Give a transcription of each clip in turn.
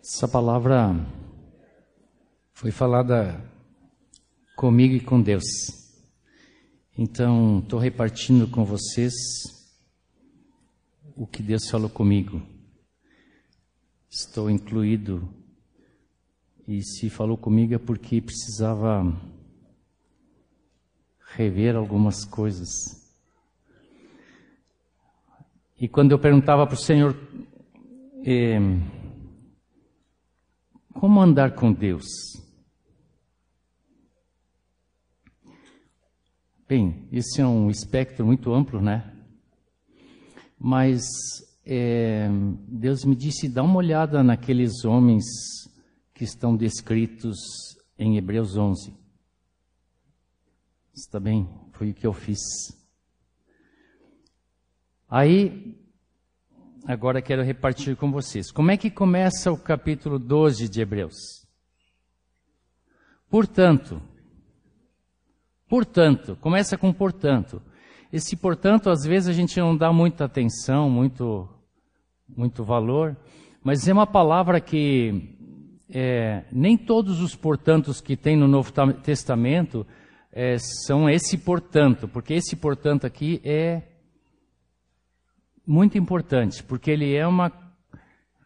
Essa palavra foi falada comigo e com Deus. Então, estou repartindo com vocês o que Deus falou comigo. Estou incluído. E se falou comigo é porque precisava rever algumas coisas. E quando eu perguntava para o Senhor, eh, como andar com Deus? Bem, esse é um espectro muito amplo, né? Mas é, Deus me disse: dá uma olhada naqueles homens que estão descritos em Hebreus 11. Está bem? Foi o que eu fiz. Aí, agora quero repartir com vocês. Como é que começa o capítulo 12 de Hebreus? Portanto, portanto, começa com portanto. Esse portanto, às vezes a gente não dá muita atenção, muito, muito valor, mas é uma palavra que é, nem todos os portantos que tem no Novo Testamento é, são esse portanto, porque esse portanto aqui é muito importante, porque ele é uma,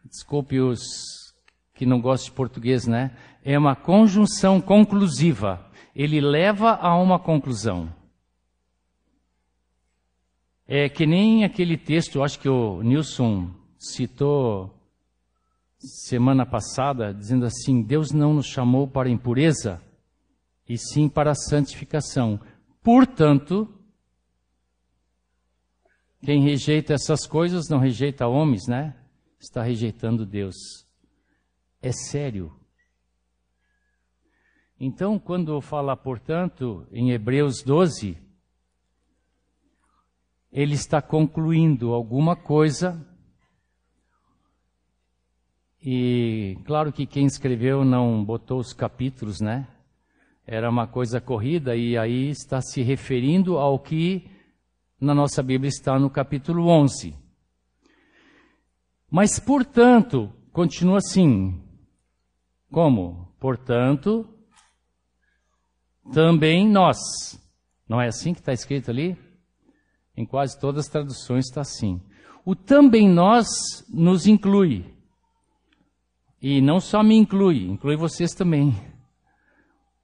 desculpe os que não gostam de português, né? É uma conjunção conclusiva. Ele leva a uma conclusão. É que nem aquele texto, acho que o Nilson citou semana passada, dizendo assim: Deus não nos chamou para impureza, e sim para santificação. Portanto, quem rejeita essas coisas não rejeita homens, né? Está rejeitando Deus. É sério. Então, quando fala, portanto, em Hebreus 12, ele está concluindo alguma coisa. E claro que quem escreveu não botou os capítulos, né? Era uma coisa corrida e aí está se referindo ao que na nossa Bíblia está no capítulo 11. Mas, portanto, continua assim. Como? Portanto, também nós. Não é assim que está escrito ali? Em quase todas as traduções está assim. O também nós nos inclui. E não só me inclui, inclui vocês também.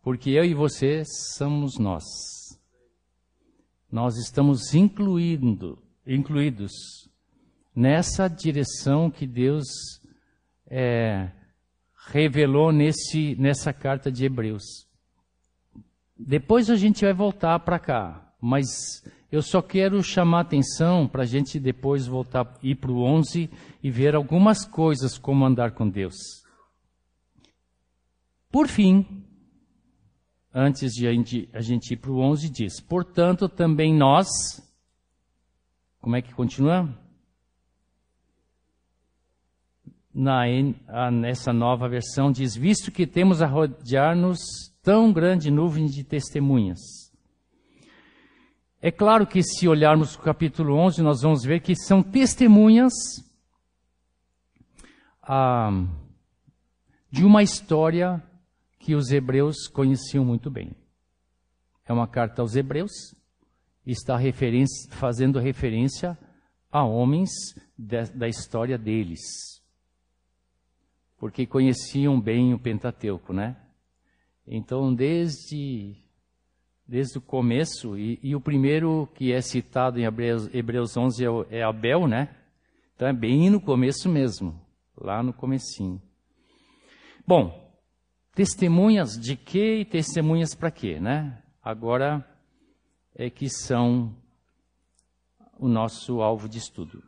Porque eu e você somos nós nós estamos incluindo, incluídos nessa direção que Deus é, revelou nesse, nessa carta de Hebreus. Depois a gente vai voltar para cá, mas eu só quero chamar atenção para a gente depois voltar, ir para o 11 e ver algumas coisas como andar com Deus. Por fim, antes de a gente, ir para o 11, diz: Portanto, também nós. Como é que continua? Na, nessa nova versão diz: Visto que temos a rodear-nos tão grande nuvem de testemunhas. É claro que se olharmos o capítulo 11, nós vamos ver que são testemunhas ah, de uma história que os hebreus conheciam muito bem. É uma carta aos hebreus, está referência, fazendo referência a homens de, da história deles. Porque conheciam bem o Pentateuco, né? Então, desde, desde o começo, e, e o primeiro que é citado em Hebreus, Hebreus 11 é, é Abel, né? Então é bem no começo mesmo, lá no comecinho. Bom, Testemunhas de quê e testemunhas para quê, né? Agora é que são o nosso alvo de estudo.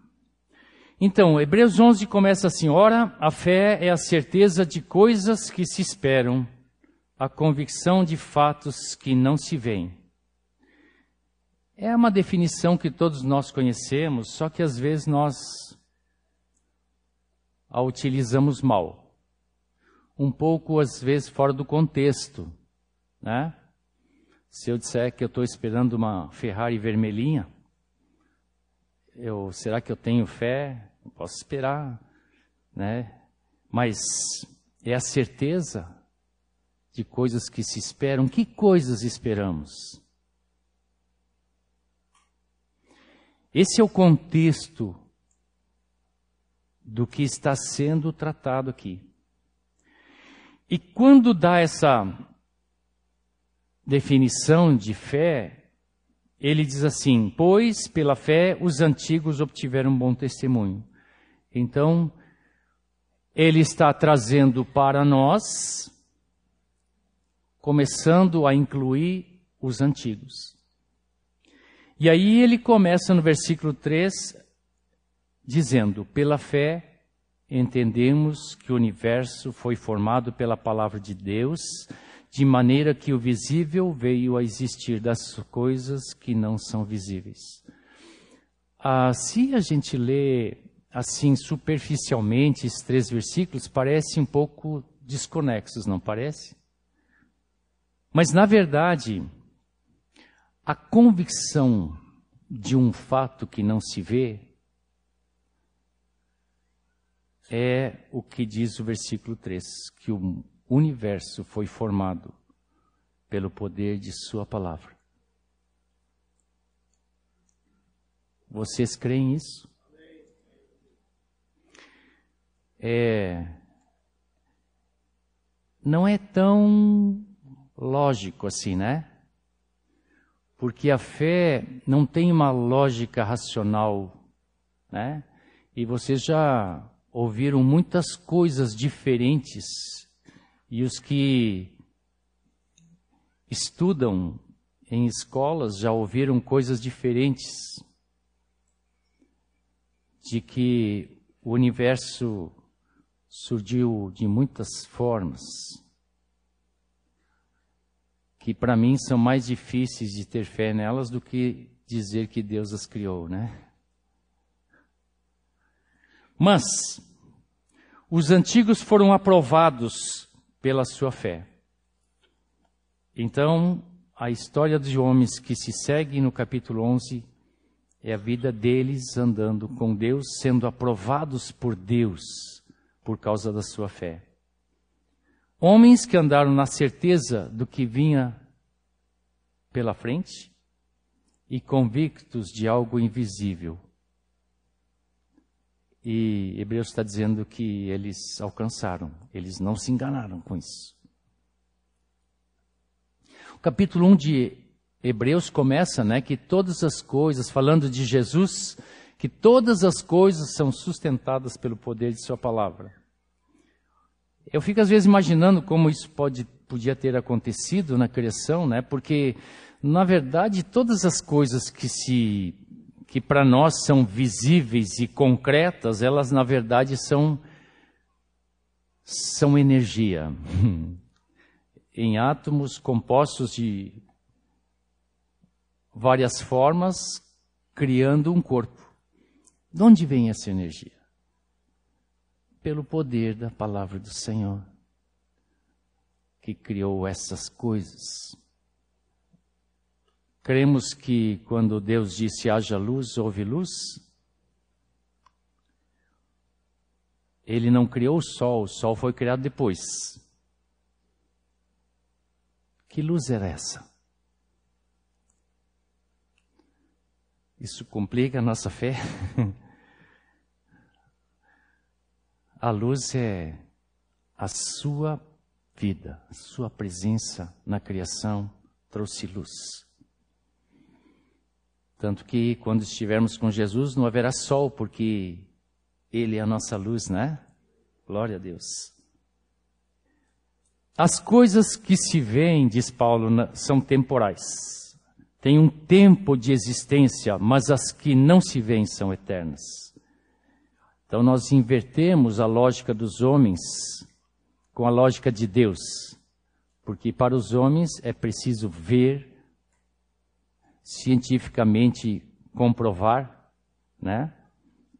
Então, Hebreus 11 começa assim: Ora, a fé é a certeza de coisas que se esperam, a convicção de fatos que não se veem. É uma definição que todos nós conhecemos, só que às vezes nós a utilizamos mal um pouco, às vezes, fora do contexto. Né? Se eu disser que eu estou esperando uma Ferrari vermelhinha, eu, será que eu tenho fé? Eu posso esperar, né? mas é a certeza de coisas que se esperam. Que coisas esperamos? Esse é o contexto do que está sendo tratado aqui. E quando dá essa definição de fé, ele diz assim: Pois pela fé os antigos obtiveram bom testemunho. Então, ele está trazendo para nós, começando a incluir os antigos. E aí ele começa no versículo 3 dizendo: Pela fé entendemos que o universo foi formado pela palavra de Deus, de maneira que o visível veio a existir das coisas que não são visíveis. Ah, se a gente lê assim superficialmente esses três versículos, parece um pouco desconexos, não parece? Mas na verdade, a convicção de um fato que não se vê é o que diz o versículo 3, que o universo foi formado pelo poder de Sua palavra. Vocês creem isso? É, não é tão lógico assim, né? porque a fé não tem uma lógica racional, né? E vocês já ouviram muitas coisas diferentes e os que estudam em escolas já ouviram coisas diferentes de que o universo surgiu de muitas formas que para mim são mais difíceis de ter fé nelas do que dizer que Deus as criou, né? Mas os antigos foram aprovados pela sua fé. Então, a história de homens que se segue no capítulo 11 é a vida deles andando com Deus, sendo aprovados por Deus por causa da sua fé. Homens que andaram na certeza do que vinha pela frente e convictos de algo invisível. E Hebreus está dizendo que eles alcançaram, eles não se enganaram com isso. O capítulo 1 de Hebreus começa, né, que todas as coisas, falando de Jesus, que todas as coisas são sustentadas pelo poder de Sua palavra. Eu fico às vezes imaginando como isso pode, podia ter acontecido na criação, né? Porque na verdade todas as coisas que se que para nós são visíveis e concretas, elas na verdade são são energia em átomos compostos de várias formas, criando um corpo. De onde vem essa energia? pelo poder da palavra do Senhor, que criou essas coisas. Cremos que quando Deus disse haja luz, houve luz. Ele não criou o sol, o sol foi criado depois. Que luz era essa? Isso complica a nossa fé? A luz é a sua vida, a sua presença na criação trouxe luz. Tanto que quando estivermos com Jesus não haverá sol, porque Ele é a nossa luz, né? Glória a Deus. As coisas que se veem, diz Paulo, são temporais. Tem um tempo de existência, mas as que não se veem são eternas. Então nós invertemos a lógica dos homens com a lógica de Deus. Porque para os homens é preciso ver, cientificamente comprovar, né?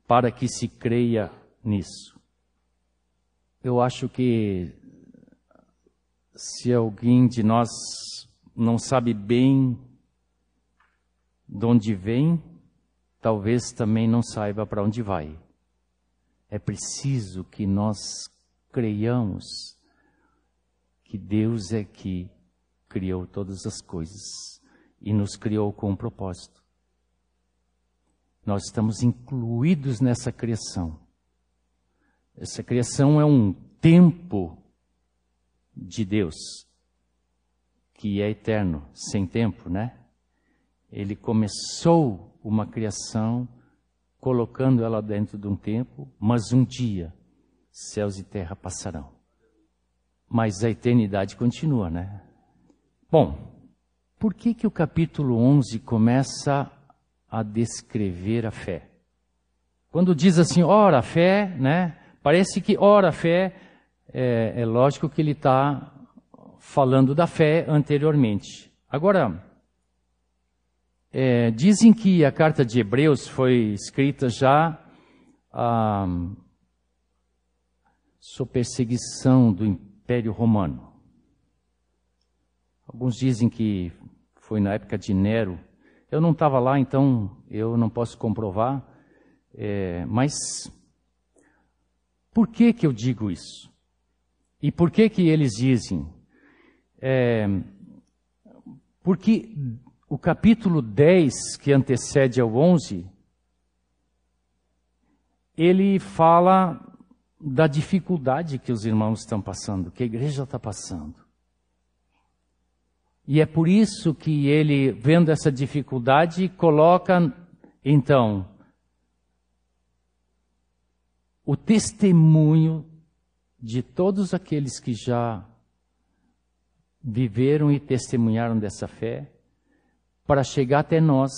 Para que se creia nisso. Eu acho que se alguém de nós não sabe bem de onde vem, talvez também não saiba para onde vai. É preciso que nós creiamos que Deus é que criou todas as coisas e nos criou com um propósito. Nós estamos incluídos nessa criação. Essa criação é um tempo de Deus, que é eterno, sem tempo, né? Ele começou uma criação colocando ela dentro de um tempo, mas um dia céus e terra passarão. Mas a eternidade continua, né? Bom, por que que o capítulo 11 começa a descrever a fé? Quando diz assim, ora, a fé, né? Parece que, ora, a fé, é, é lógico que ele está falando da fé anteriormente. Agora, é, dizem que a carta de Hebreus foi escrita já ah, sob perseguição do Império Romano. Alguns dizem que foi na época de Nero. Eu não estava lá, então eu não posso comprovar. É, mas por que que eu digo isso? E por que que eles dizem? É, porque o capítulo 10, que antecede ao 11, ele fala da dificuldade que os irmãos estão passando, que a igreja está passando. E é por isso que ele, vendo essa dificuldade, coloca, então, o testemunho de todos aqueles que já viveram e testemunharam dessa fé, para chegar até nós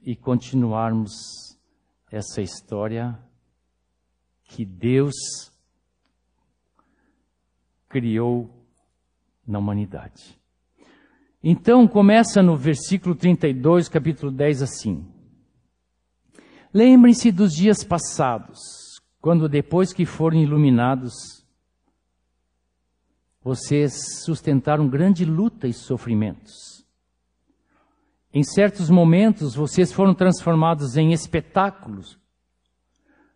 e continuarmos essa história que Deus criou na humanidade. Então começa no versículo 32, capítulo 10 assim: Lembrem-se dos dias passados, quando depois que foram iluminados, vocês sustentaram grande luta e sofrimentos em certos momentos, vocês foram transformados em espetáculos,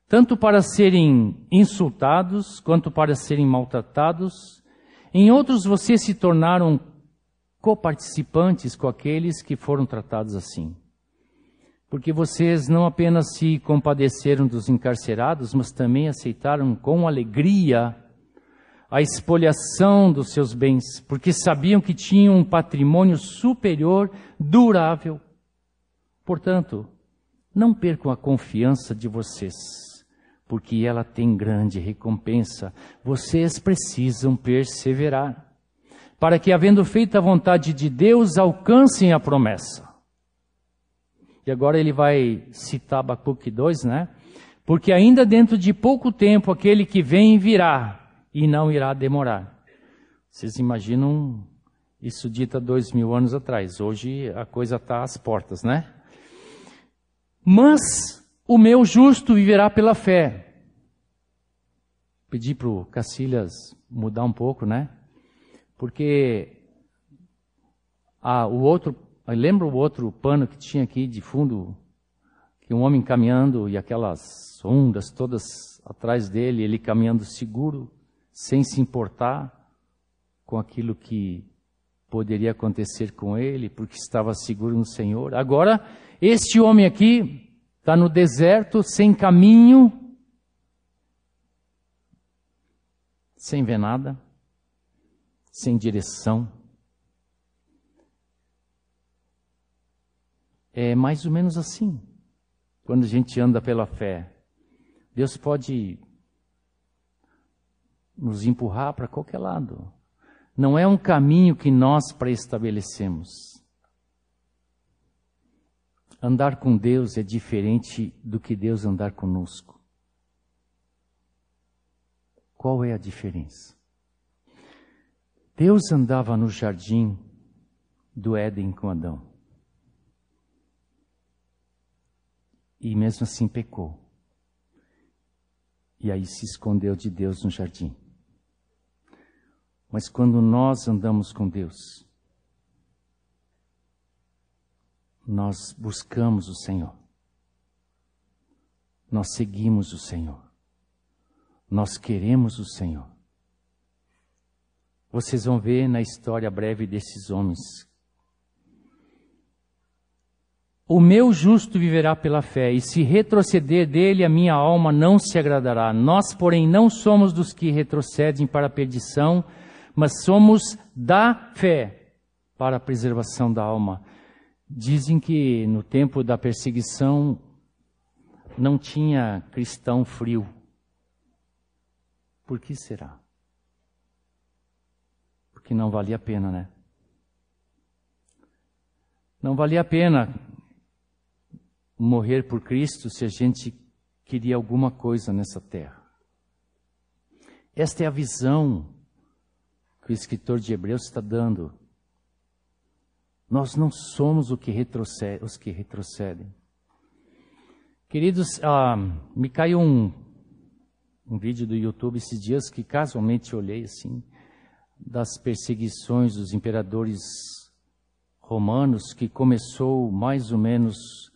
tanto para serem insultados quanto para serem maltratados. Em outros, vocês se tornaram coparticipantes com aqueles que foram tratados assim. Porque vocês não apenas se compadeceram dos encarcerados, mas também aceitaram com alegria a expoliação dos seus bens, porque sabiam que tinham um patrimônio superior, durável. Portanto, não percam a confiança de vocês, porque ela tem grande recompensa. Vocês precisam perseverar, para que, havendo feito a vontade de Deus, alcancem a promessa. E agora ele vai citar Abacuque 2, né? Porque ainda dentro de pouco tempo aquele que vem virá, e não irá demorar. Vocês imaginam isso dito há dois mil anos atrás. Hoje a coisa está às portas, né? Mas o meu justo viverá pela fé. Pedi para o Cacilhas mudar um pouco, né? Porque ah, o outro, lembra o outro pano que tinha aqui de fundo, que um homem caminhando e aquelas ondas todas atrás dele, ele caminhando seguro sem se importar com aquilo que poderia acontecer com ele, porque estava seguro no Senhor. Agora, este homem aqui está no deserto, sem caminho, sem ver nada, sem direção. É mais ou menos assim, quando a gente anda pela fé. Deus pode nos empurrar para qualquer lado. Não é um caminho que nós preestabelecemos. Andar com Deus é diferente do que Deus andar conosco. Qual é a diferença? Deus andava no jardim do Éden com Adão. E mesmo assim pecou. E aí se escondeu de Deus no jardim. Mas quando nós andamos com Deus, nós buscamos o Senhor. Nós seguimos o Senhor. Nós queremos o Senhor. Vocês vão ver na história breve desses homens. O meu justo viverá pela fé, e se retroceder dele, a minha alma não se agradará. Nós, porém, não somos dos que retrocedem para a perdição, mas somos da fé para a preservação da alma. Dizem que no tempo da perseguição não tinha cristão frio. Por que será? Porque não valia a pena, né? Não valia a pena morrer por Cristo se a gente queria alguma coisa nessa terra. Esta é a visão que o escritor de Hebreus está dando. Nós não somos que retrocede, os que retrocedem. Queridos, ah, me caiu um, um vídeo do YouTube esses dias que casualmente olhei assim, das perseguições dos imperadores romanos, que começou mais ou menos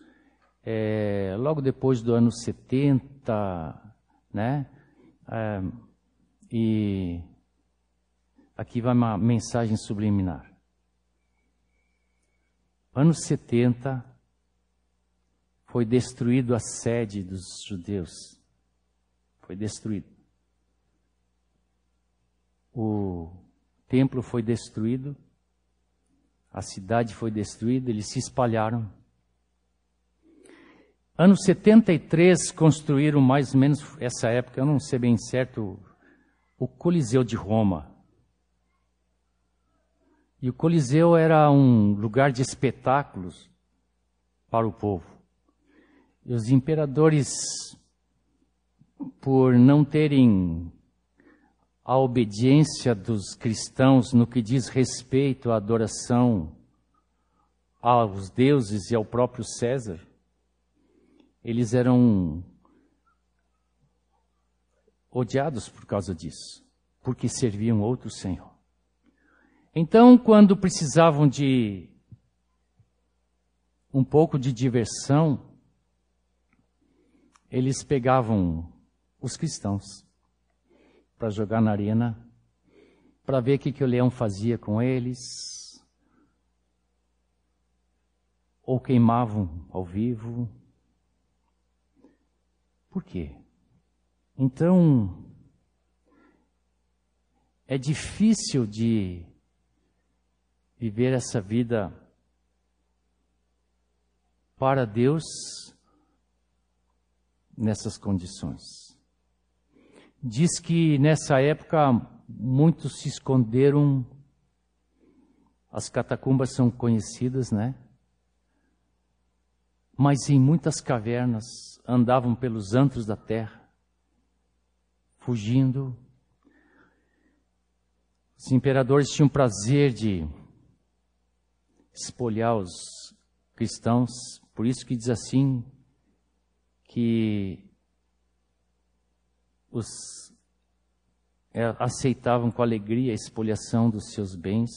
é, logo depois do ano 70, né? É, e aqui vai uma mensagem subliminar. Anos 70, foi destruído a sede dos judeus. Foi destruído. O templo foi destruído, a cidade foi destruída, eles se espalharam. Ano 73 construíram mais ou menos essa época, eu não sei bem certo, o Coliseu de Roma. E o Coliseu era um lugar de espetáculos para o povo. E os imperadores, por não terem a obediência dos cristãos no que diz respeito à adoração aos deuses e ao próprio César, eles eram odiados por causa disso, porque serviam outro Senhor. Então, quando precisavam de um pouco de diversão, eles pegavam os cristãos para jogar na arena, para ver o que, que o leão fazia com eles, ou queimavam ao vivo. Por quê? Então, é difícil de viver essa vida para Deus nessas condições. Diz que nessa época muitos se esconderam, as catacumbas são conhecidas, né? Mas em muitas cavernas andavam pelos antros da terra, fugindo. Os imperadores tinham prazer de espolhar os cristãos, por isso que diz assim: que os é, aceitavam com alegria a expoliação dos seus bens,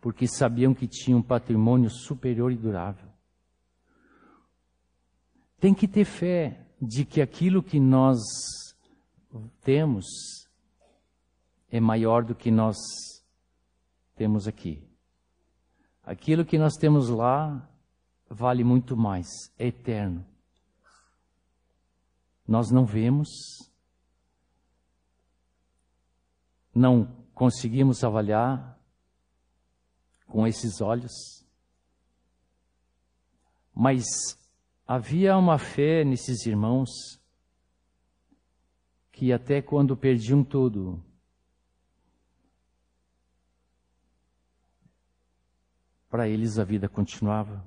porque sabiam que tinham um patrimônio superior e durável. Tem que ter fé de que aquilo que nós temos é maior do que nós temos aqui. Aquilo que nós temos lá vale muito mais, é eterno nós não vemos, não conseguimos avaliar com esses olhos, mas havia uma fé nesses irmãos que até quando perdiam tudo, para eles a vida continuava,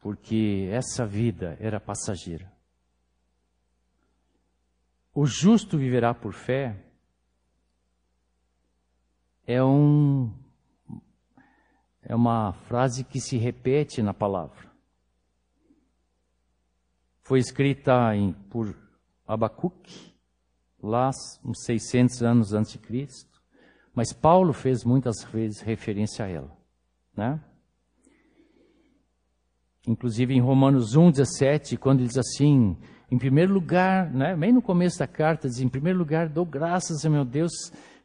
porque essa vida era passageira. O justo viverá por fé é um é uma frase que se repete na palavra. Foi escrita em, por Abacuque, lá uns 600 anos antes de Cristo, mas Paulo fez muitas vezes referência a ela, né? Inclusive em Romanos 1:17, quando ele diz assim: Em primeiro lugar, né, bem no começo da carta, diz: em primeiro lugar, dou graças a meu Deus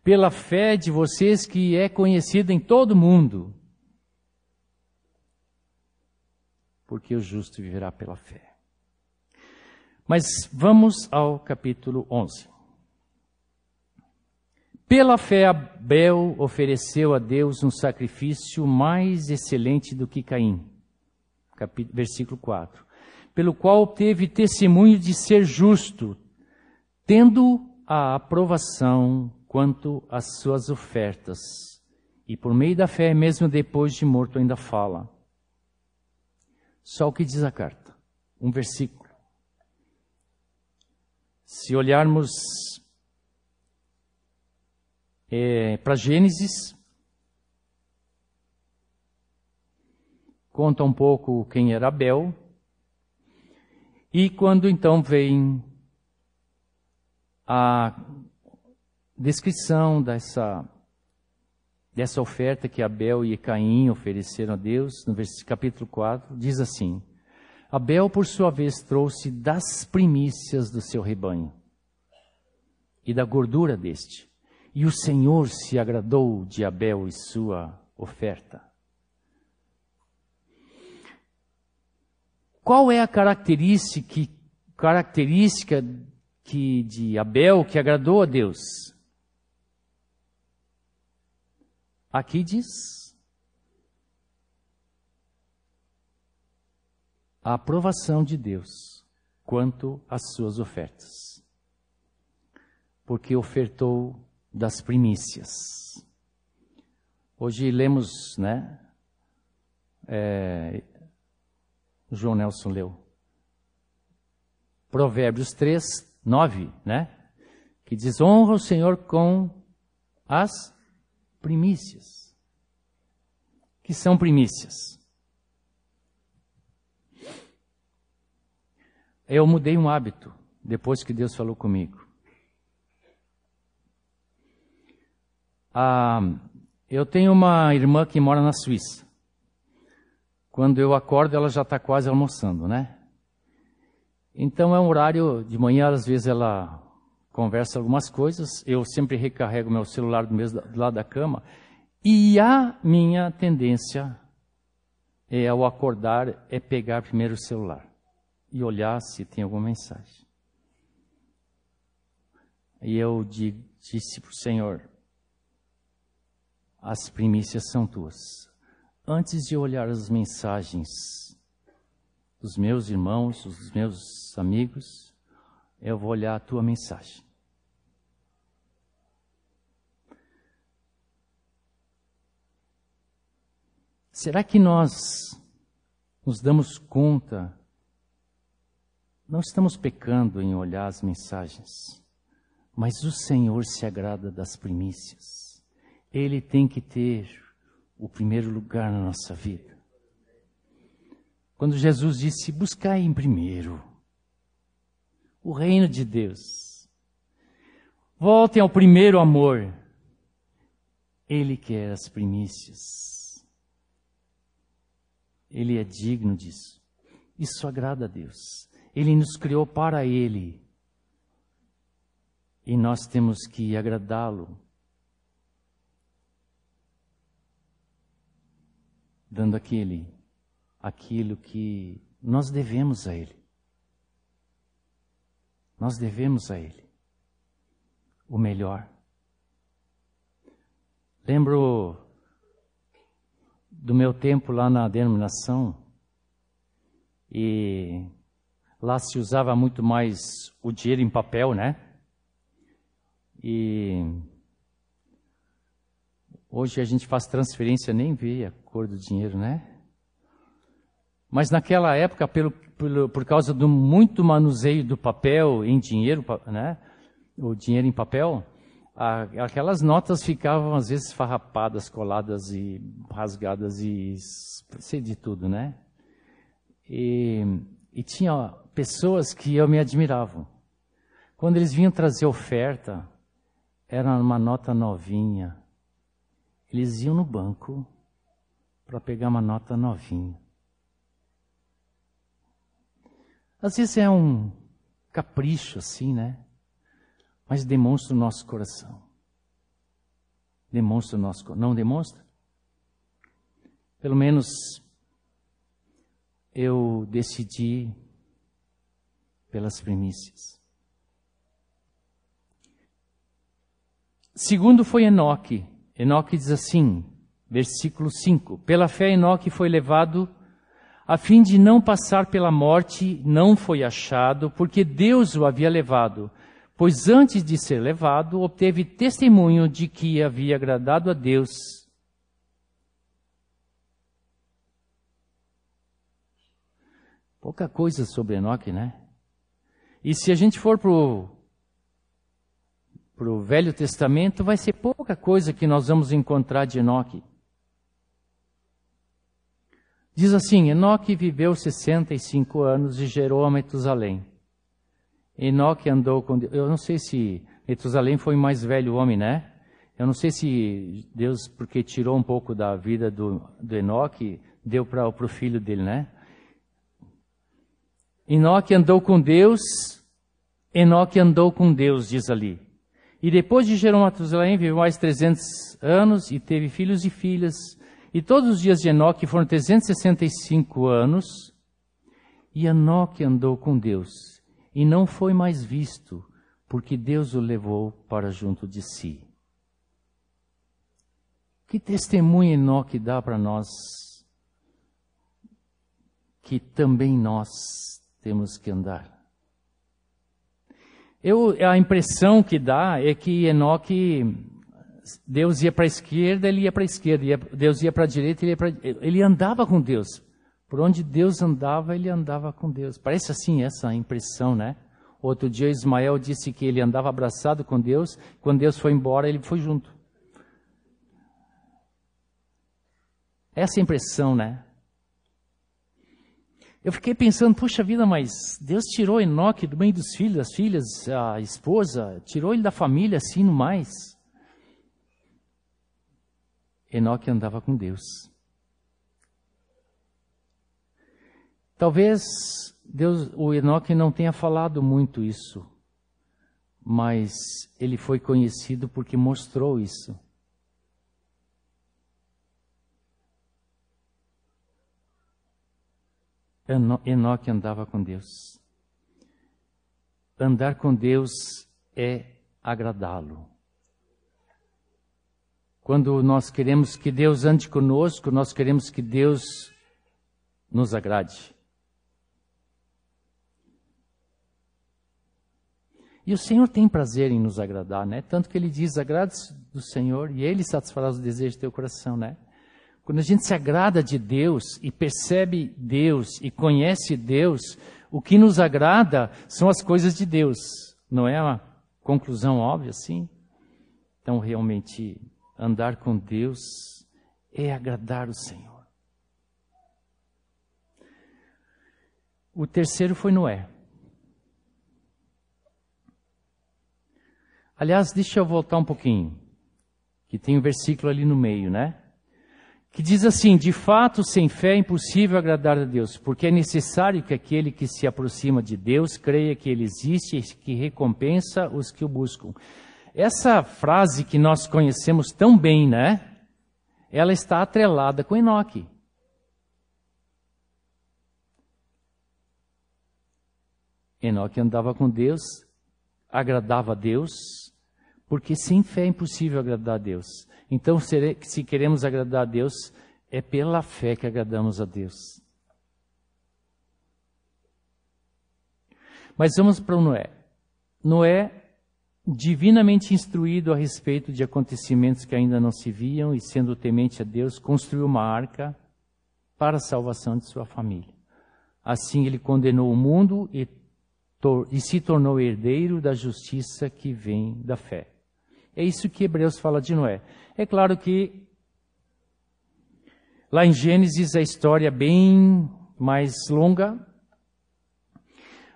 pela fé de vocês que é conhecida em todo mundo. Porque o justo viverá pela fé. Mas vamos ao capítulo 11. Pela fé, Abel ofereceu a Deus um sacrifício mais excelente do que Caim. Capítulo, versículo 4. Pelo qual teve testemunho de ser justo, tendo a aprovação quanto às suas ofertas. E por meio da fé, mesmo depois de morto, ainda fala. Só o que diz a carta. Um versículo. Se olharmos é, para Gênesis, conta um pouco quem era Abel. E quando então vem a descrição dessa, dessa oferta que Abel e Caim ofereceram a Deus, no capítulo 4, diz assim: Abel, por sua vez, trouxe das primícias do seu rebanho e da gordura deste. E o Senhor se agradou de Abel e sua oferta. Qual é a característica, característica que, de Abel que agradou a Deus? Aqui diz a aprovação de Deus quanto às suas ofertas. Porque ofertou das primícias. Hoje lemos, né? É, João Nelson leu. Provérbios 3, 9, né? Que diz: honra o Senhor com as primícias. Que são primícias? Eu mudei um hábito depois que Deus falou comigo. Ah, eu tenho uma irmã que mora na Suíça. Quando eu acordo, ela já está quase almoçando, né? Então é um horário de manhã, às vezes ela conversa algumas coisas. Eu sempre recarrego meu celular do, mesmo, do lado da cama. E a minha tendência é, ao acordar, é pegar primeiro o celular e olhar se tem alguma mensagem. E eu disse para o Senhor: as primícias são tuas. Antes de olhar as mensagens dos meus irmãos, dos meus amigos, eu vou olhar a tua mensagem. Será que nós nos damos conta não estamos pecando em olhar as mensagens, mas o Senhor se agrada das primícias. Ele tem que ter o primeiro lugar na nossa vida. Quando Jesus disse: Buscai em primeiro o reino de Deus, voltem ao primeiro amor. Ele quer as primícias. Ele é digno disso. Isso agrada a Deus. Ele nos criou para Ele. E nós temos que agradá-lo. Dando aquele, aquilo que nós devemos a Ele. Nós devemos a Ele o melhor. Lembro do meu tempo lá na denominação e Lá se usava muito mais o dinheiro em papel, né? E hoje a gente faz transferência, nem vê a cor do dinheiro, né? Mas naquela época, pelo, pelo, por causa do muito manuseio do papel em dinheiro, né? O dinheiro em papel, a, aquelas notas ficavam às vezes farrapadas, coladas e rasgadas e sei de tudo, né? E, e tinha pessoas que eu me admiravam. Quando eles vinham trazer oferta, era uma nota novinha. Eles iam no banco para pegar uma nota novinha. Às vezes é um, capricho assim, né? Mas demonstra o nosso coração. Demonstra o nosso Não demonstra? Pelo menos eu decidi pelas primícias. Segundo foi Enoque. Enoque diz assim, versículo 5: Pela fé Enoque foi levado a fim de não passar pela morte, não foi achado, porque Deus o havia levado. Pois antes de ser levado, obteve testemunho de que havia agradado a Deus. Pouca coisa sobre Enoque, né? E se a gente for para o Velho Testamento, vai ser pouca coisa que nós vamos encontrar de Enoque. Diz assim: Enoque viveu 65 anos e gerou a Metusalém. Enoque andou com Deus. Eu não sei se Metusalém foi o mais velho homem, né? Eu não sei se Deus, porque tirou um pouco da vida do, do Enoque, deu para o filho dele, né? Enoque andou com Deus, Enoque andou com Deus, diz ali. E depois de Jerônimo Matusalém, viveu mais 300 anos e teve filhos e filhas. E todos os dias de Enoque foram 365 anos. E Enoque andou com Deus e não foi mais visto, porque Deus o levou para junto de si. Que testemunho Enoque dá para nós que também nós temos que andar. Eu, a impressão que dá é que Enoque, Deus ia para a esquerda, ele ia para a esquerda, Deus ia para a direita, ele, ia pra, ele andava com Deus. Por onde Deus andava, ele andava com Deus. Parece assim essa impressão, né? Outro dia Ismael disse que ele andava abraçado com Deus, quando Deus foi embora, ele foi junto. Essa impressão, né? Eu fiquei pensando, puxa vida, mas Deus tirou Enoque do meio dos filhos, das filhas, a esposa, tirou ele da família assim no mais. Enoque andava com Deus. Talvez Deus, o Enoque não tenha falado muito isso, mas ele foi conhecido porque mostrou isso. Enoque andava com Deus. Andar com Deus é agradá-lo. Quando nós queremos que Deus ande conosco, nós queremos que Deus nos agrade. E o Senhor tem prazer em nos agradar, né? Tanto que ele diz: agrade-se do Senhor e ele satisfará os desejos do teu coração, né? Quando a gente se agrada de Deus e percebe Deus e conhece Deus, o que nos agrada são as coisas de Deus. Não é uma conclusão óbvia, assim? Então, realmente, andar com Deus é agradar o Senhor. O terceiro foi Noé. Aliás, deixa eu voltar um pouquinho, que tem um versículo ali no meio, né? que diz assim: De fato, sem fé é impossível agradar a Deus, porque é necessário que aquele que se aproxima de Deus creia que Ele existe e que recompensa os que o buscam. Essa frase que nós conhecemos tão bem, né? Ela está atrelada com Enoque. Enoque andava com Deus, agradava a Deus, porque sem fé é impossível agradar a Deus. Então, se queremos agradar a Deus, é pela fé que agradamos a Deus. Mas vamos para o Noé. Noé, divinamente instruído a respeito de acontecimentos que ainda não se viam e sendo temente a Deus, construiu uma arca para a salvação de sua família. Assim ele condenou o mundo e, e se tornou herdeiro da justiça que vem da fé. É isso que Hebreus fala de Noé. É claro que lá em Gênesis a história é bem mais longa,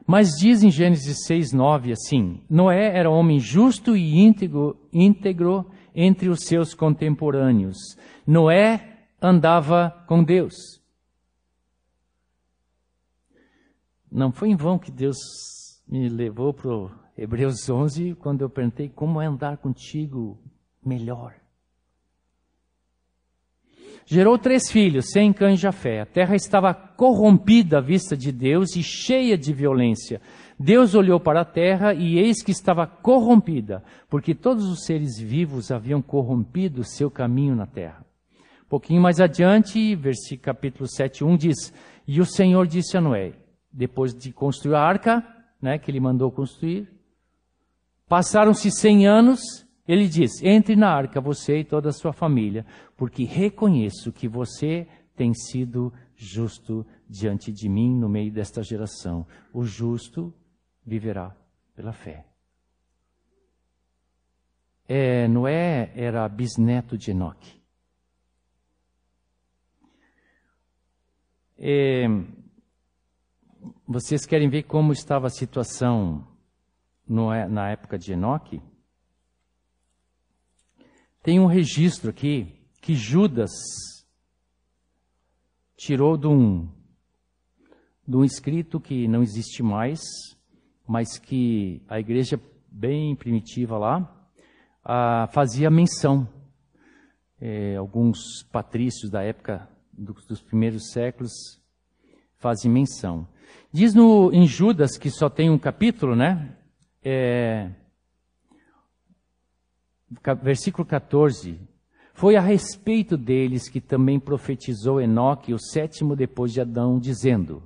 mas diz em Gênesis 6, 9 assim: Noé era homem justo e íntegro, íntegro entre os seus contemporâneos. Noé andava com Deus. Não foi em vão que Deus me levou para Hebreus 11, quando eu perguntei como é andar contigo melhor. Gerou três filhos, sem cães e. A terra estava corrompida à vista de Deus e cheia de violência. Deus olhou para a terra e eis que estava corrompida, porque todos os seres vivos haviam corrompido seu caminho na terra. Um pouquinho mais adiante, versículo capítulo 7, 1 diz: E o Senhor disse a Noé, depois de construir a arca, né, que ele mandou construir, passaram-se cem anos ele diz: entre na arca, você e toda a sua família, porque reconheço que você tem sido justo diante de mim no meio desta geração. O justo viverá pela fé. É, Noé era bisneto de Enoque. É, vocês querem ver como estava a situação na época de Enoque? Tem um registro aqui que Judas tirou de um, de um escrito que não existe mais, mas que a igreja bem primitiva lá ah, fazia menção. É, alguns patrícios da época do, dos primeiros séculos fazem menção. Diz no, em Judas, que só tem um capítulo, né? É, versículo 14. Foi a respeito deles que também profetizou Enoque, o sétimo depois de Adão, dizendo,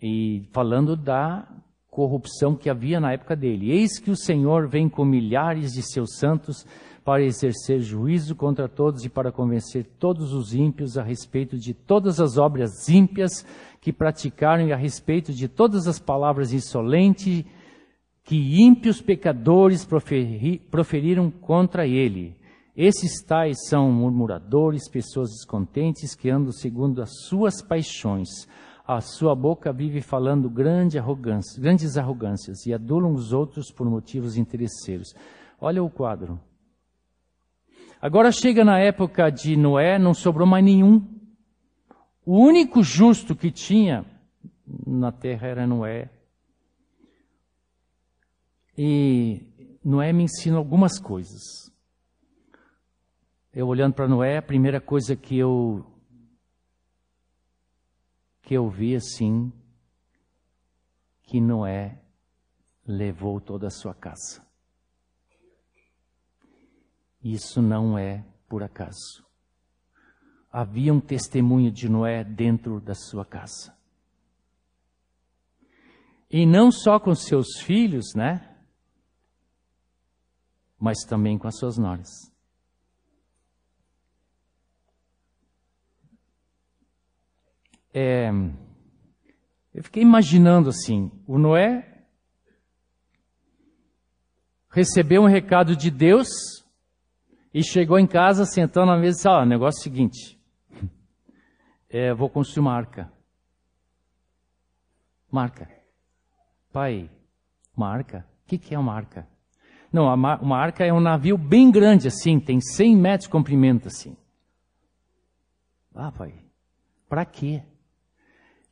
e falando da corrupção que havia na época dele: Eis que o Senhor vem com milhares de seus santos para exercer juízo contra todos e para convencer todos os ímpios a respeito de todas as obras ímpias que praticaram e a respeito de todas as palavras insolentes que ímpios pecadores proferi, proferiram contra ele. Esses tais são murmuradores, pessoas descontentes que andam segundo as suas paixões. A sua boca vive falando grande arrogância, grandes arrogâncias e adulam os outros por motivos interesseiros. Olha o quadro. Agora chega na época de Noé, não sobrou mais nenhum. O único justo que tinha na terra era Noé. E Noé me ensina algumas coisas. Eu olhando para Noé, a primeira coisa que eu que eu vi assim que Noé levou toda a sua casa. Isso não é por acaso. Havia um testemunho de Noé dentro da sua casa. E não só com seus filhos, né? Mas também com as suas noras. É, eu fiquei imaginando assim: o Noé recebeu um recado de Deus e chegou em casa, sentando na mesa e disse: Ó, negócio é o seguinte, é, vou construir uma arca. Marca. Pai, uma arca? O que, que é uma arca? Não, uma arca é um navio bem grande assim, tem 100 metros de comprimento assim. Ah, pai, para quê?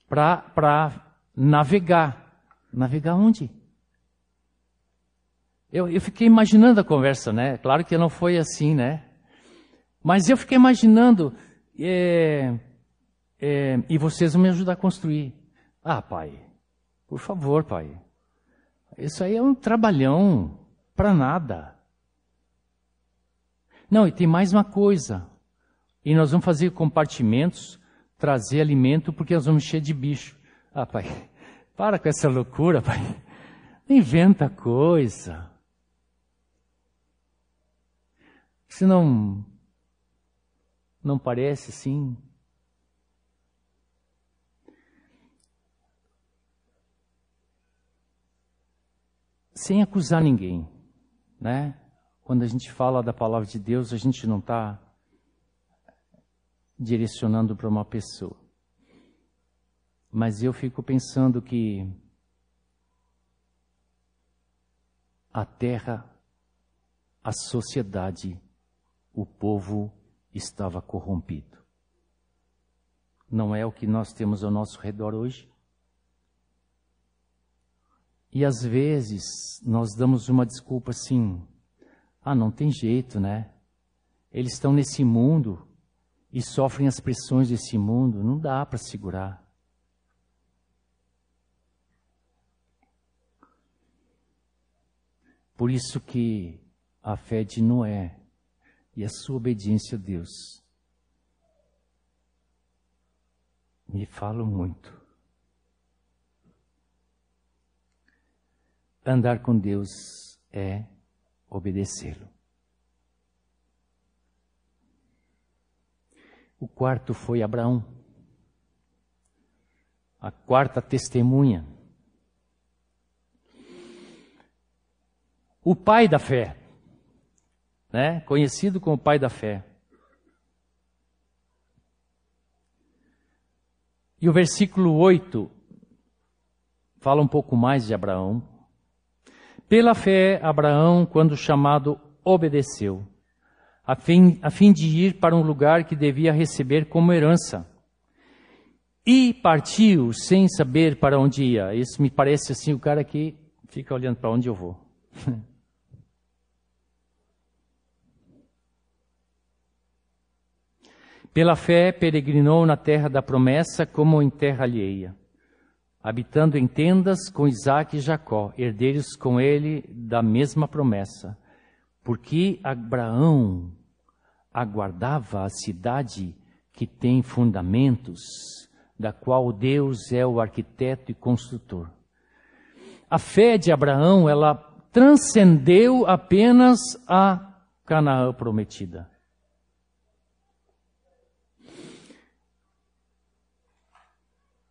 Para navegar. Navegar onde? Eu, eu fiquei imaginando a conversa, né? Claro que não foi assim, né? Mas eu fiquei imaginando, é, é, e vocês vão me ajudar a construir. Ah, pai, por favor, pai. Isso aí é um trabalhão. Para nada. Não, e tem mais uma coisa. E nós vamos fazer compartimentos, trazer alimento, porque nós vamos encher de bicho. Ah, pai, para com essa loucura, pai. Inventa coisa. Se não, não parece assim. Sem acusar ninguém né? Quando a gente fala da palavra de Deus, a gente não está direcionando para uma pessoa. Mas eu fico pensando que a terra, a sociedade, o povo estava corrompido. Não é o que nós temos ao nosso redor hoje? E às vezes nós damos uma desculpa assim: ah, não tem jeito, né? Eles estão nesse mundo e sofrem as pressões desse mundo, não dá para segurar. Por isso que a fé de Noé e a sua obediência a Deus me falam muito. Andar com Deus é obedecê-lo. O quarto foi Abraão, a quarta testemunha. O pai da fé, né? conhecido como pai da fé. E o versículo 8 fala um pouco mais de Abraão. Pela fé, Abraão, quando chamado, obedeceu, a fim, a fim de ir para um lugar que devia receber como herança. E partiu sem saber para onde ia. Isso me parece assim, o cara que fica olhando para onde eu vou. Pela fé, peregrinou na terra da promessa como em terra alheia, habitando em tendas com Isaac e Jacó, herdeiros com ele da mesma promessa, porque Abraão aguardava a cidade que tem fundamentos, da qual Deus é o arquiteto e construtor. A fé de Abraão, ela transcendeu apenas a Canaã prometida.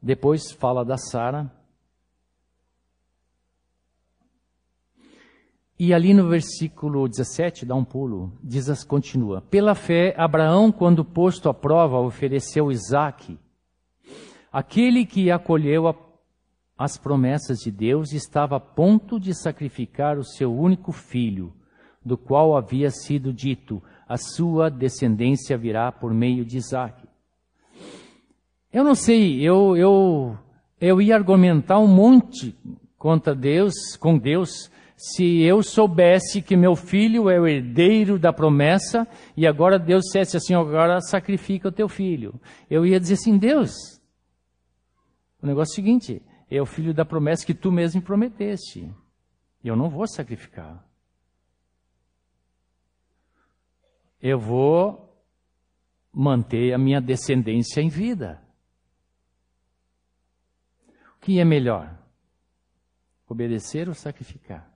Depois fala da Sara. E ali no versículo 17, dá um pulo, diz, continua. Pela fé, Abraão, quando posto à prova, ofereceu Isaque. Aquele que acolheu a, as promessas de Deus estava a ponto de sacrificar o seu único filho, do qual havia sido dito, a sua descendência virá por meio de Isaque. Eu não sei, eu, eu, eu ia argumentar um monte contra Deus, com Deus, se eu soubesse que meu filho é o herdeiro da promessa e agora Deus dissesse assim, agora sacrifica o teu filho. Eu ia dizer assim, Deus, o negócio é o seguinte, é o filho da promessa que tu mesmo prometeste. Eu não vou sacrificar. Eu vou manter a minha descendência em vida que é melhor? Obedecer ou sacrificar?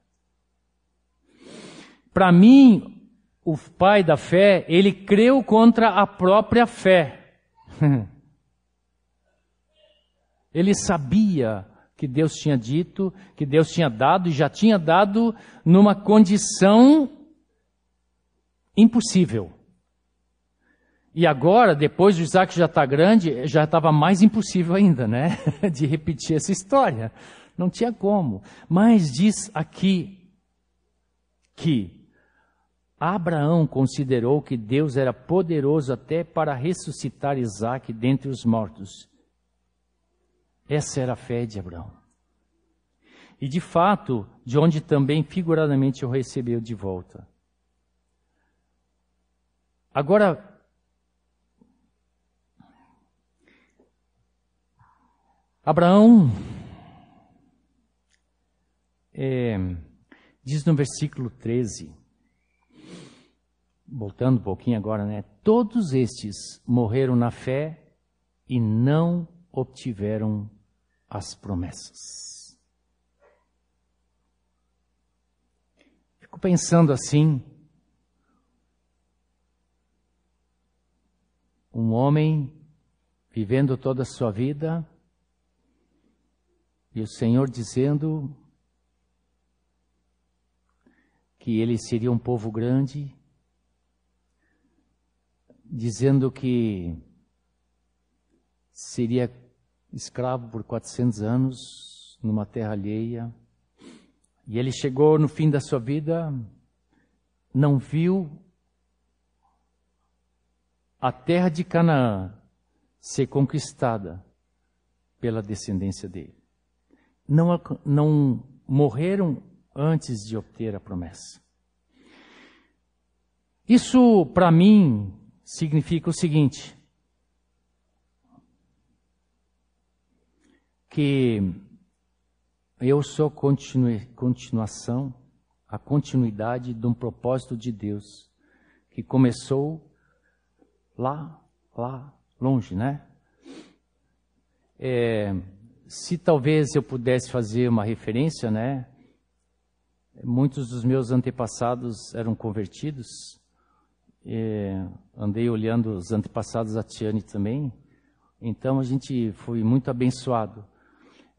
Para mim, o pai da fé, ele creu contra a própria fé. ele sabia que Deus tinha dito, que Deus tinha dado e já tinha dado numa condição impossível. E agora, depois o Isaac já está grande, já estava mais impossível ainda, né? De repetir essa história. Não tinha como. Mas diz aqui que Abraão considerou que Deus era poderoso até para ressuscitar Isaac dentre os mortos. Essa era a fé de Abraão. E de fato, de onde também figuradamente o recebeu de volta. Agora, Abraão é, diz no versículo 13, voltando um pouquinho agora, né? Todos estes morreram na fé e não obtiveram as promessas. Fico pensando assim, um homem vivendo toda a sua vida e o Senhor dizendo que ele seria um povo grande, dizendo que seria escravo por 400 anos numa terra alheia. E ele chegou no fim da sua vida, não viu a terra de Canaã ser conquistada pela descendência dele não, não morreram antes de obter a promessa. Isso, para mim, significa o seguinte: que eu sou continuação, a continuidade de um propósito de Deus que começou lá, lá longe, né? É, se talvez eu pudesse fazer uma referência, né? Muitos dos meus antepassados eram convertidos. É, andei olhando os antepassados da Tiane também. Então a gente foi muito abençoado.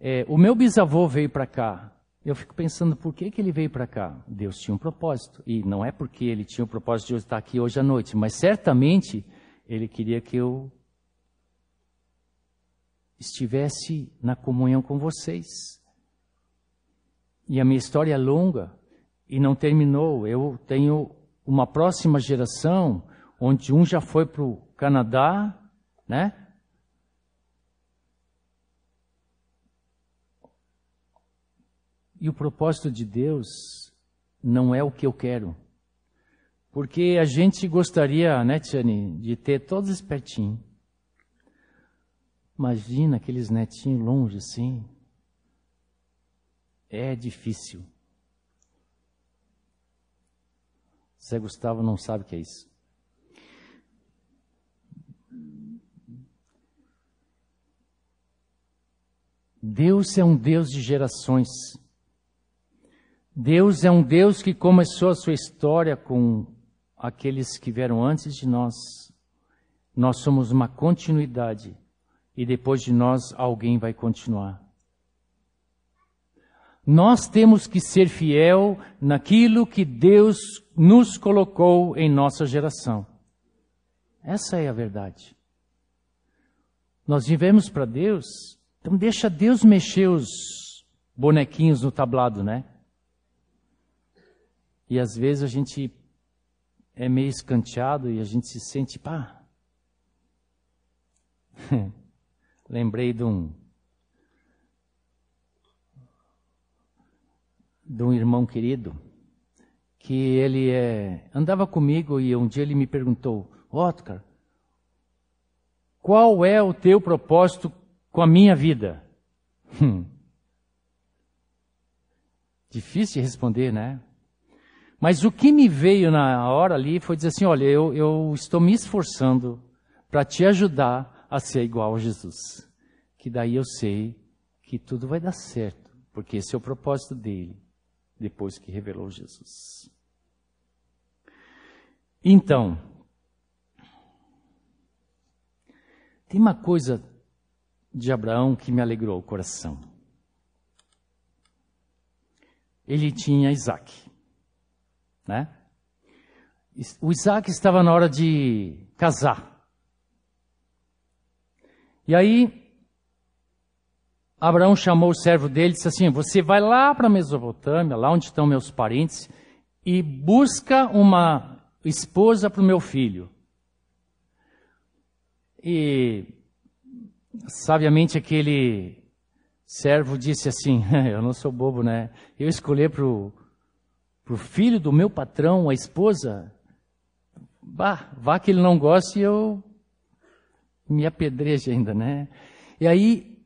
É, o meu bisavô veio para cá. Eu fico pensando por que, que ele veio para cá. Deus tinha um propósito. E não é porque ele tinha o propósito de estar aqui hoje à noite, mas certamente ele queria que eu estivesse na comunhão com vocês. E a minha história é longa e não terminou. Eu tenho uma próxima geração onde um já foi para o Canadá, né? E o propósito de Deus não é o que eu quero. Porque a gente gostaria, né, Tiane, de ter todos espertinhos. Imagina aqueles netinhos longe assim. É difícil. Zé Gustavo não sabe o que é isso. Deus é um Deus de gerações. Deus é um Deus que começou a sua história com aqueles que vieram antes de nós. Nós somos uma continuidade e depois de nós alguém vai continuar. Nós temos que ser fiel naquilo que Deus nos colocou em nossa geração. Essa é a verdade. Nós vivemos para Deus, então deixa Deus mexer os bonequinhos no tablado, né? E às vezes a gente é meio escanteado e a gente se sente, pá. Lembrei de um de um irmão querido que ele é, andava comigo e um dia ele me perguntou, Otcar, qual é o teu propósito com a minha vida? Hum. Difícil de responder, né? Mas o que me veio na hora ali foi dizer assim: olha, eu, eu estou me esforçando para te ajudar a ser igual a Jesus. Que daí eu sei que tudo vai dar certo, porque esse é o propósito dele, depois que revelou Jesus. Então, tem uma coisa de Abraão que me alegrou o coração. Ele tinha Isaac né? O Isaac estava na hora de casar. E aí, Abraão chamou o servo dele e disse assim: Você vai lá para a Mesopotâmia, lá onde estão meus parentes, e busca uma esposa para o meu filho. E, sabiamente, aquele servo disse assim: Eu não sou bobo, né? Eu escolhi para o filho do meu patrão, a esposa, bah, vá que ele não goste eu me apedreje ainda, né? E aí,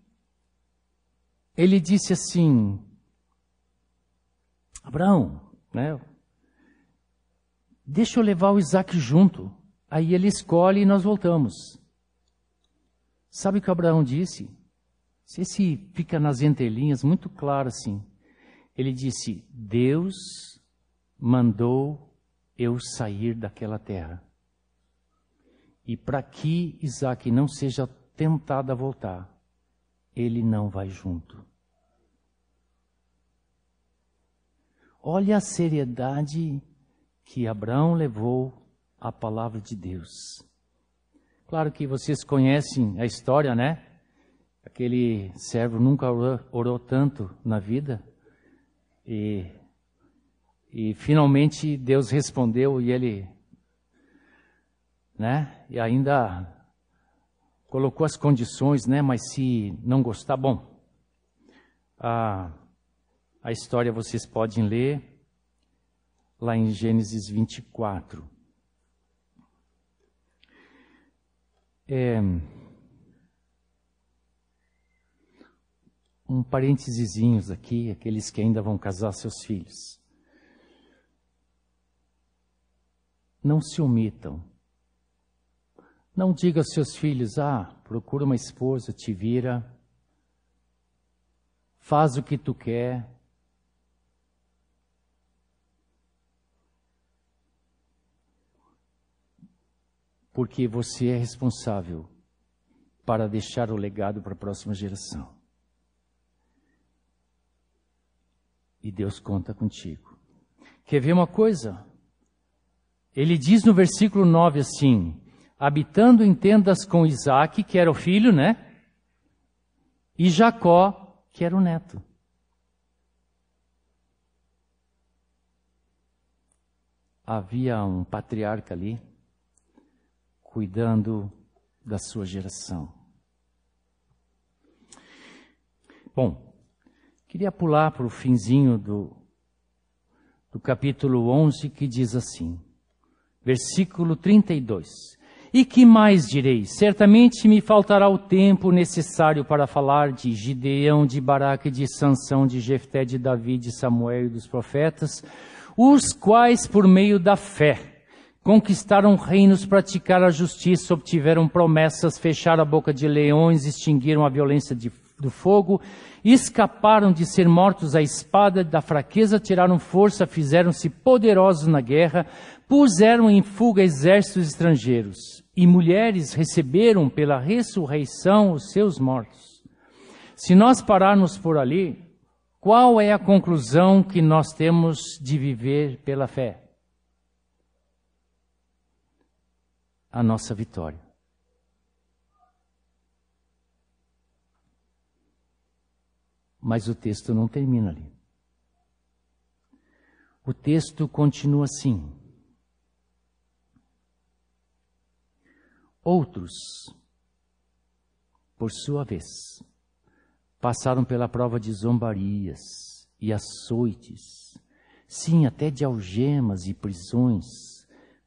ele disse assim, Abraão, né? Deixa eu levar o Isaac junto. Aí ele escolhe e nós voltamos. Sabe o que Abraão disse? Se se fica nas entrelinhas, muito claro assim. Ele disse: Deus mandou eu sair daquela terra. E para que Isaac não seja tentado a voltar, ele não vai junto. Olha a seriedade que Abraão levou à palavra de Deus. Claro que vocês conhecem a história, né? Aquele servo nunca orou, orou tanto na vida. E e finalmente Deus respondeu e ele, né? E ainda colocou as condições, né? Mas se não gostar, bom. Ah, A história vocês podem ler lá em Gênesis 24. É, um parênteses aqui, aqueles que ainda vão casar seus filhos. Não se omitam. Não diga aos seus filhos, ah, procura uma esposa, te vira, faz o que tu quer. Porque você é responsável para deixar o legado para a próxima geração. E Deus conta contigo. Quer ver uma coisa? Ele diz no versículo 9 assim: habitando em tendas com Isaac, que era o filho, né? E Jacó, que era o neto. Havia um patriarca ali, cuidando da sua geração. Bom, queria pular para o finzinho do, do capítulo 11, que diz assim: versículo 32. E que mais direi? Certamente me faltará o tempo necessário para falar de Gideão, de Baraque, de Sansão, de Jefté, de Davi, de Samuel e dos profetas, os quais, por meio da fé, conquistaram reinos, praticaram a justiça, obtiveram promessas, fecharam a boca de leões, extinguiram a violência de, do fogo, escaparam de ser mortos à espada, da fraqueza tiraram força, fizeram-se poderosos na guerra, puseram em fuga exércitos estrangeiros, e mulheres receberam pela ressurreição os seus mortos. Se nós pararmos por ali, qual é a conclusão que nós temos de viver pela fé? A nossa vitória. Mas o texto não termina ali. O texto continua assim. Outros, por sua vez, passaram pela prova de zombarias e açoites, sim, até de algemas e prisões,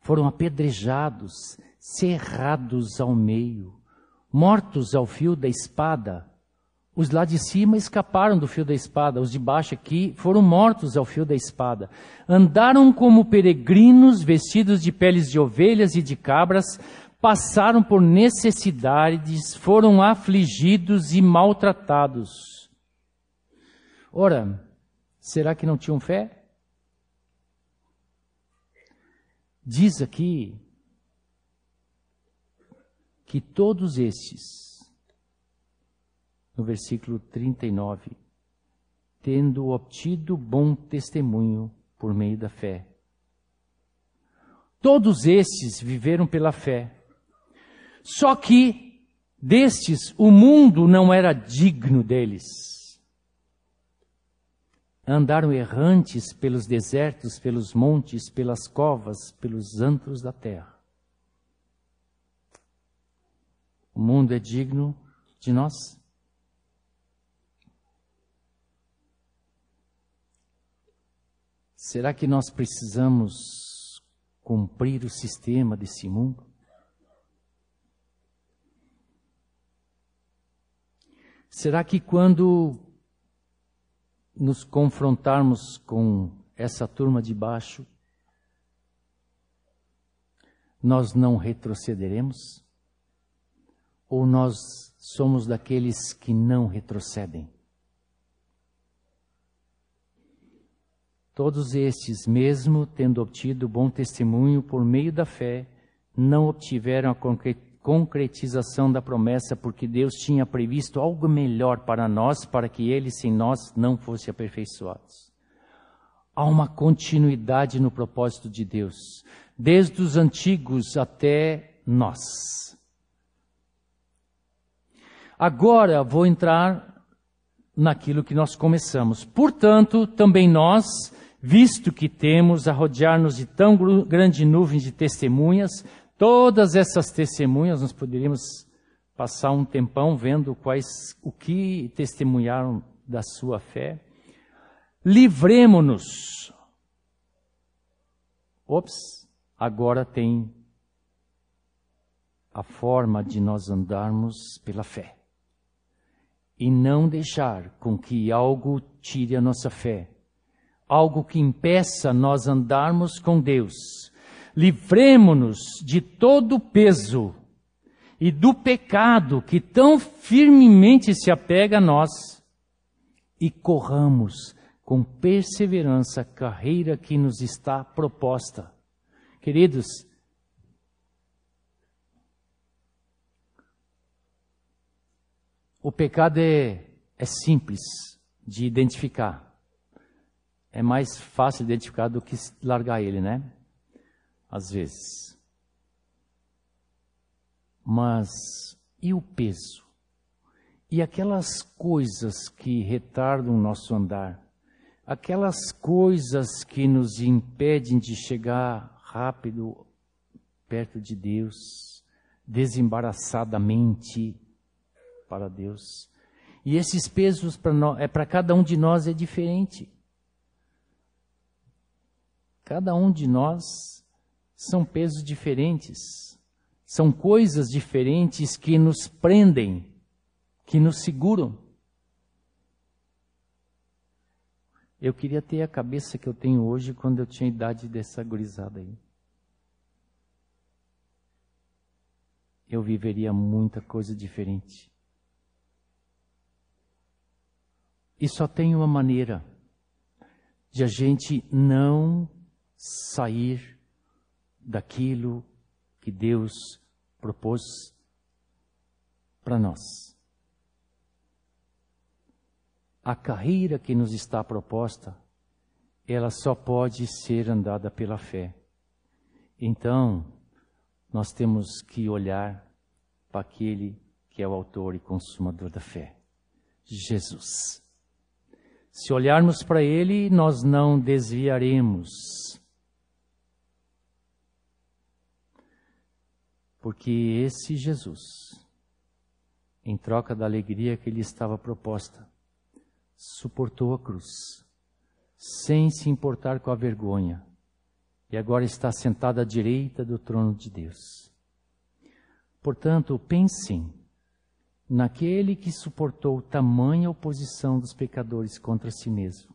foram apedrejados, cerrados ao meio, mortos ao fio da espada. Os lá de cima escaparam do fio da espada, os de baixo aqui foram mortos ao fio da espada. Andaram como peregrinos, vestidos de peles de ovelhas e de cabras, passaram por necessidades, foram afligidos e maltratados. Ora, será que não tinham fé? Diz aqui que todos estes, no versículo 39, tendo obtido bom testemunho por meio da fé. Todos estes viveram pela fé. Só que destes o mundo não era digno deles. Andaram errantes pelos desertos, pelos montes, pelas covas, pelos antros da terra. O mundo é digno de nós? Será que nós precisamos cumprir o sistema desse mundo? Será que quando nos confrontarmos com essa turma de baixo, nós não retrocederemos? Ou nós somos daqueles que não retrocedem? Todos estes, mesmo tendo obtido bom testemunho por meio da fé, não obtiveram a concretização da promessa, porque Deus tinha previsto algo melhor para nós, para que Ele sem nós não fosse aperfeiçoados. Há uma continuidade no propósito de Deus, desde os antigos até nós. Agora vou entrar naquilo que nós começamos. Portanto, também nós, visto que temos a rodear-nos de tão grande nuvem de testemunhas, Todas essas testemunhas, nós poderíamos passar um tempão vendo quais, o que testemunharam da sua fé. livremo-nos. Ops, agora tem a forma de nós andarmos pela fé. E não deixar com que algo tire a nossa fé. Algo que impeça nós andarmos com Deus. Livremo-nos de todo o peso e do pecado que tão firmemente se apega a nós e corramos com perseverança a carreira que nos está proposta. Queridos, o pecado é, é simples de identificar. É mais fácil identificar do que largar ele, né? Às vezes. Mas e o peso? E aquelas coisas que retardam o nosso andar? Aquelas coisas que nos impedem de chegar rápido perto de Deus, desembaraçadamente para Deus. E esses pesos para é para cada um de nós é diferente. Cada um de nós são pesos diferentes. São coisas diferentes que nos prendem, que nos seguram. Eu queria ter a cabeça que eu tenho hoje quando eu tinha a idade dessa gurizada aí. Eu viveria muita coisa diferente. E só tem uma maneira de a gente não sair daquilo que Deus propôs para nós. A carreira que nos está proposta, ela só pode ser andada pela fé. Então, nós temos que olhar para aquele que é o autor e consumador da fé, Jesus. Se olharmos para Ele, nós não desviaremos Porque esse Jesus, em troca da alegria que lhe estava proposta, suportou a cruz, sem se importar com a vergonha, e agora está sentado à direita do trono de Deus. Portanto, pensem naquele que suportou tamanha oposição dos pecadores contra si mesmo,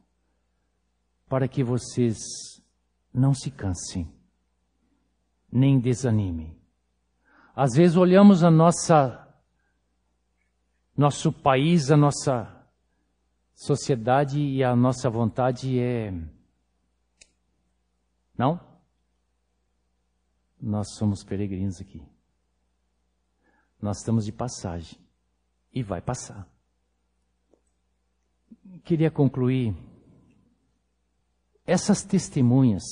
para que vocês não se cansem, nem desanimem. Às vezes olhamos a nossa nosso país, a nossa sociedade e a nossa vontade é não? Nós somos peregrinos aqui. Nós estamos de passagem e vai passar. Queria concluir essas testemunhas,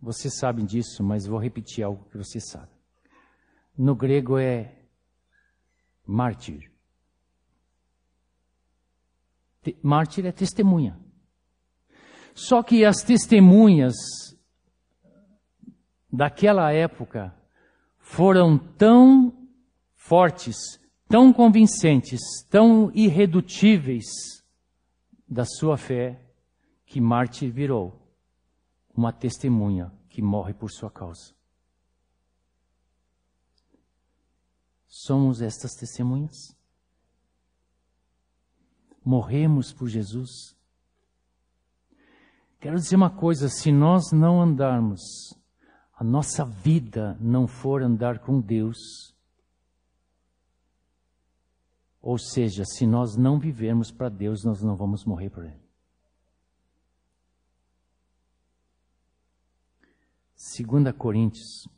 vocês sabem disso, mas vou repetir algo que vocês sabem no grego é mártir. Mártir é testemunha. Só que as testemunhas daquela época foram tão fortes, tão convincentes, tão irredutíveis da sua fé, que mártir virou uma testemunha que morre por sua causa. Somos estas testemunhas? Morremos por Jesus? Quero dizer uma coisa: se nós não andarmos, a nossa vida não for andar com Deus, ou seja, se nós não vivermos para Deus, nós não vamos morrer por Ele. 2 Coríntios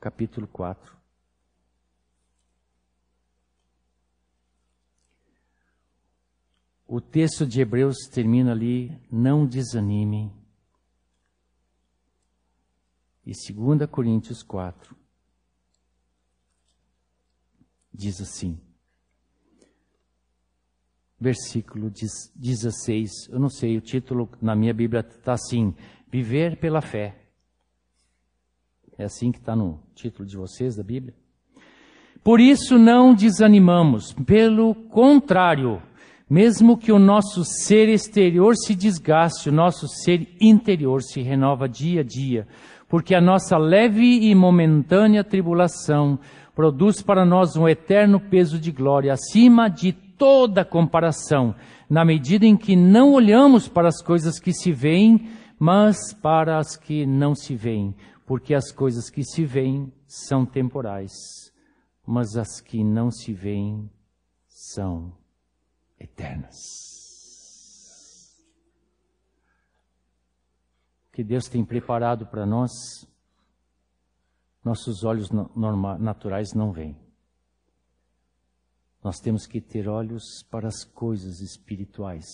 capítulo 4. O texto de Hebreus termina ali, não desanimem. E 2 Coríntios 4 diz assim, versículo 16, eu não sei, o título na minha Bíblia está assim: Viver pela fé. É assim que está no título de vocês da Bíblia. Por isso não desanimamos, pelo contrário, mesmo que o nosso ser exterior se desgaste, o nosso ser interior se renova dia a dia, porque a nossa leve e momentânea tribulação produz para nós um eterno peso de glória acima de toda comparação, na medida em que não olhamos para as coisas que se veem, mas para as que não se veem, porque as coisas que se veem são temporais, mas as que não se veem são eternas. O que Deus tem preparado para nós, nossos olhos naturais não veem. Nós temos que ter olhos para as coisas espirituais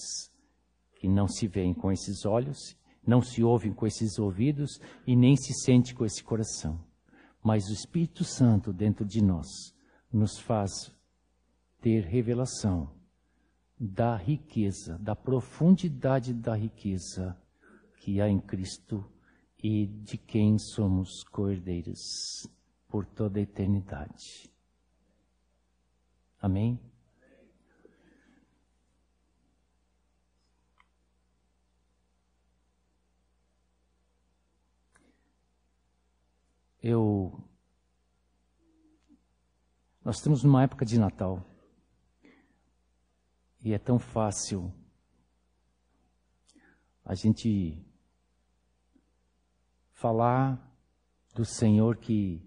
que não se veem com esses olhos, não se ouvem com esses ouvidos e nem se sente com esse coração. Mas o Espírito Santo dentro de nós nos faz ter revelação da riqueza, da profundidade da riqueza que há em Cristo e de quem somos coerdeiros por toda a eternidade. Amém? Eu. Nós estamos numa época de Natal. E é tão fácil a gente falar do Senhor que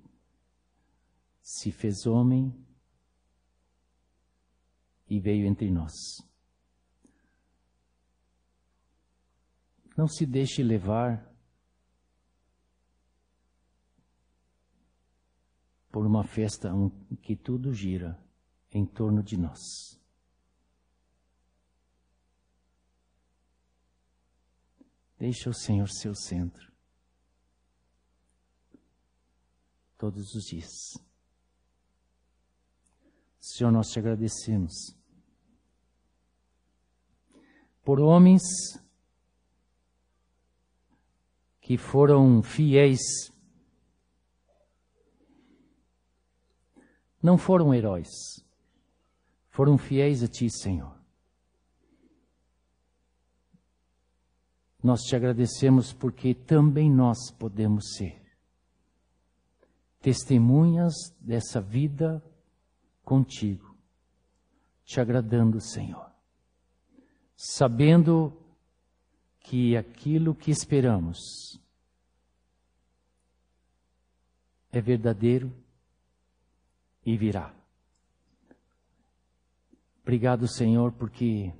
se fez homem e veio entre nós. Não se deixe levar por uma festa em que tudo gira em torno de nós. Deixa o Senhor ser o centro. Todos os dias. Senhor, nós te agradecemos por homens que foram fiéis, não foram heróis, foram fiéis a Ti, Senhor. Nós te agradecemos porque também nós podemos ser testemunhas dessa vida contigo, te agradando, Senhor, sabendo que aquilo que esperamos é verdadeiro e virá. Obrigado, Senhor, porque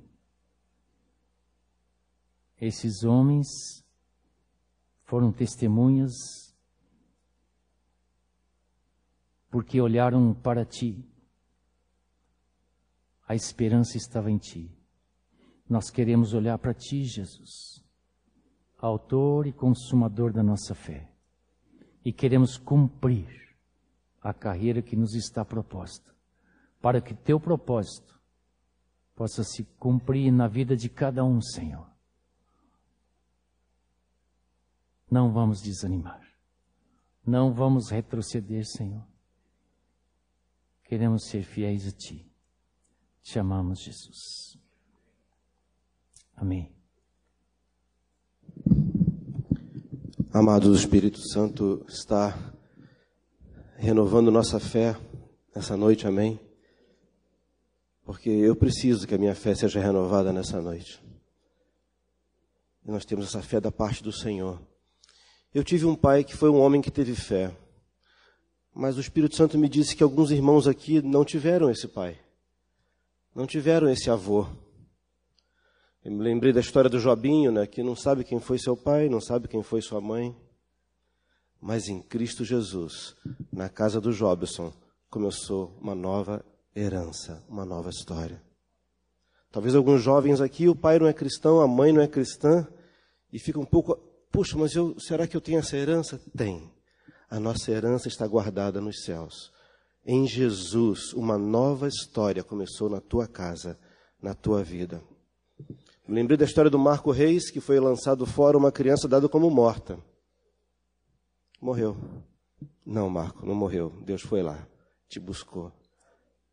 esses homens foram testemunhas porque olharam para ti. A esperança estava em ti. Nós queremos olhar para ti, Jesus, autor e consumador da nossa fé. E queremos cumprir a carreira que nos está proposta, para que teu propósito possa se cumprir na vida de cada um, Senhor. Não vamos desanimar. Não vamos retroceder, Senhor. Queremos ser fiéis a Ti. Te amamos, Jesus. Amém. Amados, o Espírito Santo está renovando nossa fé nessa noite, amém? Porque eu preciso que a minha fé seja renovada nessa noite. E nós temos essa fé da parte do Senhor. Eu tive um pai que foi um homem que teve fé. Mas o Espírito Santo me disse que alguns irmãos aqui não tiveram esse pai. Não tiveram esse avô. Eu me lembrei da história do Jobinho, né, que não sabe quem foi seu pai, não sabe quem foi sua mãe. Mas em Cristo Jesus, na casa do Jobson, começou uma nova herança, uma nova história. Talvez alguns jovens aqui, o pai não é cristão, a mãe não é cristã, e fica um pouco, puxa, mas eu, será que eu tenho essa herança? Tem a nossa herança está guardada nos céus. Em Jesus, uma nova história começou na tua casa, na tua vida. Lembrei da história do Marco Reis, que foi lançado fora uma criança dada como morta. Morreu. Não, Marco, não morreu. Deus foi lá te buscou.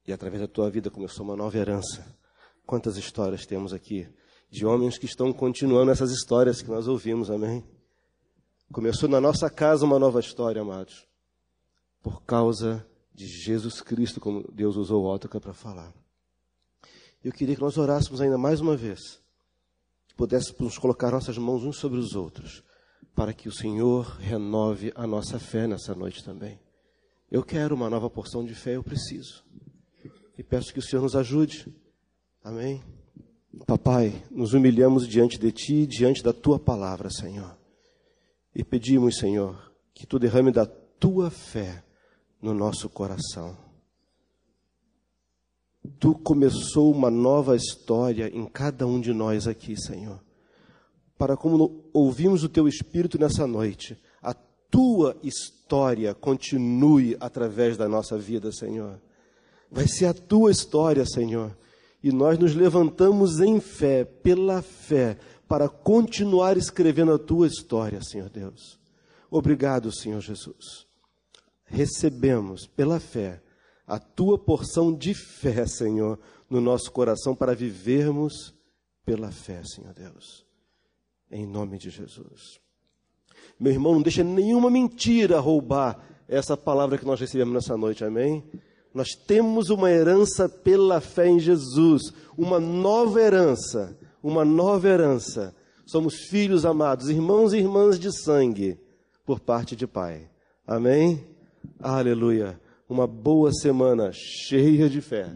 E através da tua vida começou uma nova herança. Quantas histórias temos aqui de homens que estão continuando essas histórias que nós ouvimos, amém? Começou na nossa casa uma nova história, amados, por causa de Jesus Cristo, como Deus usou o Ótica para falar. Eu queria que nós orássemos ainda mais uma vez, que pudéssemos colocar nossas mãos uns sobre os outros, para que o Senhor renove a nossa fé nessa noite também. Eu quero uma nova porção de fé, eu preciso. E peço que o Senhor nos ajude. Amém. Papai, nos humilhamos diante de Ti, diante da Tua palavra, Senhor. E pedimos, Senhor, que Tu derrame da Tua fé no nosso coração. Tu começou uma nova história em cada um de nós aqui, Senhor. Para como ouvimos o Teu Espírito nessa noite, a Tua história continue através da nossa vida, Senhor. Vai ser a Tua história, Senhor e nós nos levantamos em fé, pela fé, para continuar escrevendo a tua história, Senhor Deus. Obrigado, Senhor Jesus. Recebemos pela fé a tua porção de fé, Senhor, no nosso coração para vivermos pela fé, Senhor Deus. Em nome de Jesus. Meu irmão, não deixa nenhuma mentira roubar essa palavra que nós recebemos nessa noite, amém? Nós temos uma herança pela fé em Jesus, uma nova herança, uma nova herança. Somos filhos amados, irmãos e irmãs de sangue, por parte de Pai. Amém? Aleluia. Uma boa semana cheia de fé.